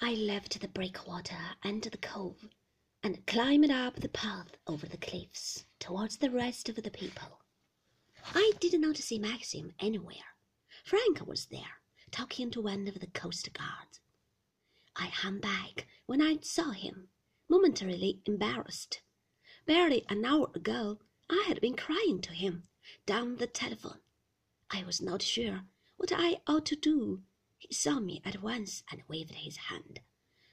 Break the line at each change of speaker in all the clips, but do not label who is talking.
I left the breakwater and the cove, and climbed up the path over the cliffs towards the rest of the people. I did not see Maxim anywhere. Frank was there, talking to one of the coast guards. I hung back when I saw him, momentarily embarrassed. Barely an hour ago, I had been crying to him down the telephone. I was not sure what I ought to do. He saw me at once and waved his hand.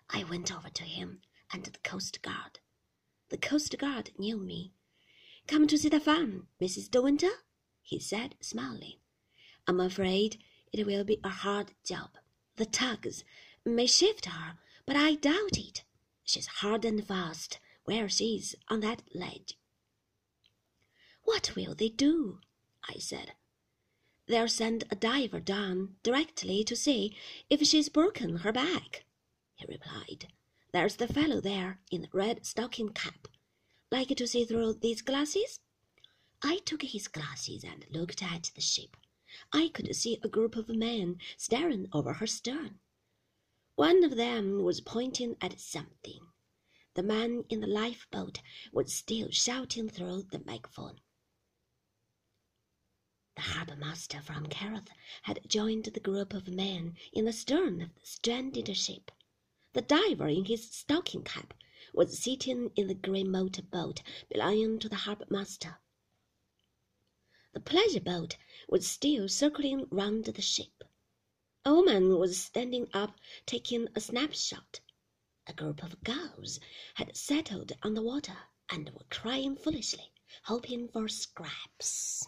I went over to him and the coast guard. The coast guard knew me. Come to see the fun, Mrs. De Winter? he said, smiling. I'm afraid it will be a hard job. The tugs may shift her, but I doubt it. She's hard and fast where she is on that ledge. What will they do? I said. They'll send a diver down directly to see if she's broken her back, he replied. There's the fellow there in the red stocking cap. Like to see through these glasses? I took his glasses and looked at the ship. I could see a group of men staring over her stern. One of them was pointing at something. The man in the lifeboat was still shouting through the megaphone. The harbour master from Kerrith had joined the group of men in the stern of the stranded ship. The diver in his stocking cap was sitting in the grey motor boat belonging to the harbour master. The pleasure boat was still circling round the ship. A woman was standing up taking a snapshot. A group of gulls had settled on the water and were crying foolishly, hoping for scraps.